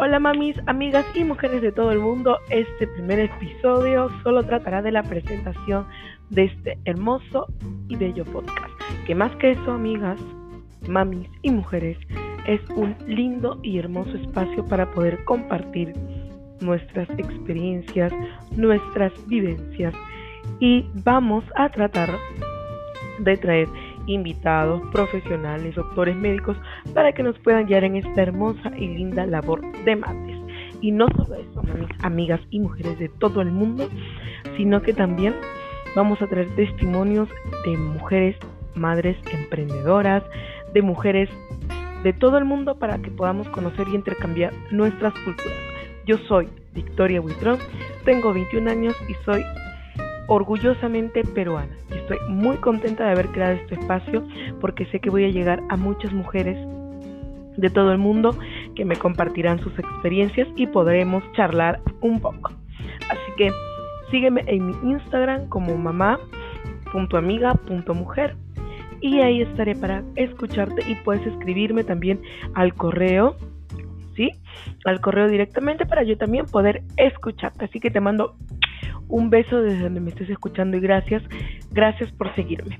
Hola mamis, amigas y mujeres de todo el mundo. Este primer episodio solo tratará de la presentación de este hermoso y bello podcast. Que más que eso, amigas, mamis y mujeres, es un lindo y hermoso espacio para poder compartir nuestras experiencias, nuestras vivencias y vamos a tratar de traer invitados, profesionales, doctores médicos, para que nos puedan guiar en esta hermosa y linda labor de madres. Y no solo eso, amigas y mujeres de todo el mundo, sino que también vamos a traer testimonios de mujeres, madres emprendedoras, de mujeres de todo el mundo para que podamos conocer y intercambiar nuestras culturas. Yo soy Victoria Huitrón, tengo 21 años y soy orgullosamente peruana. Y estoy muy contenta de haber creado este espacio porque sé que voy a llegar a muchas mujeres de todo el mundo que me compartirán sus experiencias y podremos charlar un poco. Así que sígueme en mi Instagram como mamá.amiga.mujer y ahí estaré para escucharte y puedes escribirme también al correo, ¿sí? Al correo directamente para yo también poder escucharte. Así que te mando un beso desde donde me estés escuchando y gracias, gracias por seguirme.